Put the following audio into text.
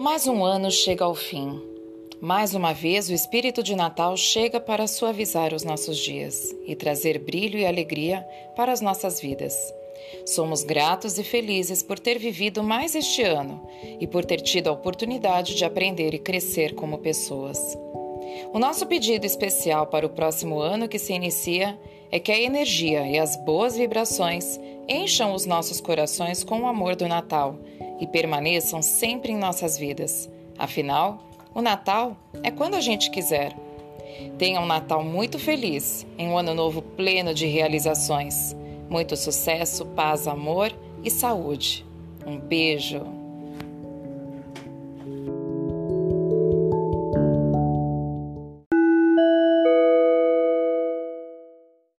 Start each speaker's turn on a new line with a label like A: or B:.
A: Mais um ano chega ao fim. Mais uma vez, o espírito de Natal chega para suavizar os nossos dias e trazer brilho e alegria para as nossas vidas. Somos gratos e felizes por ter vivido mais este ano e por ter tido a oportunidade de aprender e crescer como pessoas. O nosso pedido especial para o próximo ano que se inicia é que a energia e as boas vibrações encham os nossos corações com o amor do Natal e permaneçam sempre em nossas vidas. Afinal, o Natal é quando a gente quiser. Tenha um Natal muito feliz, em um ano novo pleno de realizações. Muito sucesso, paz, amor e saúde. Um beijo.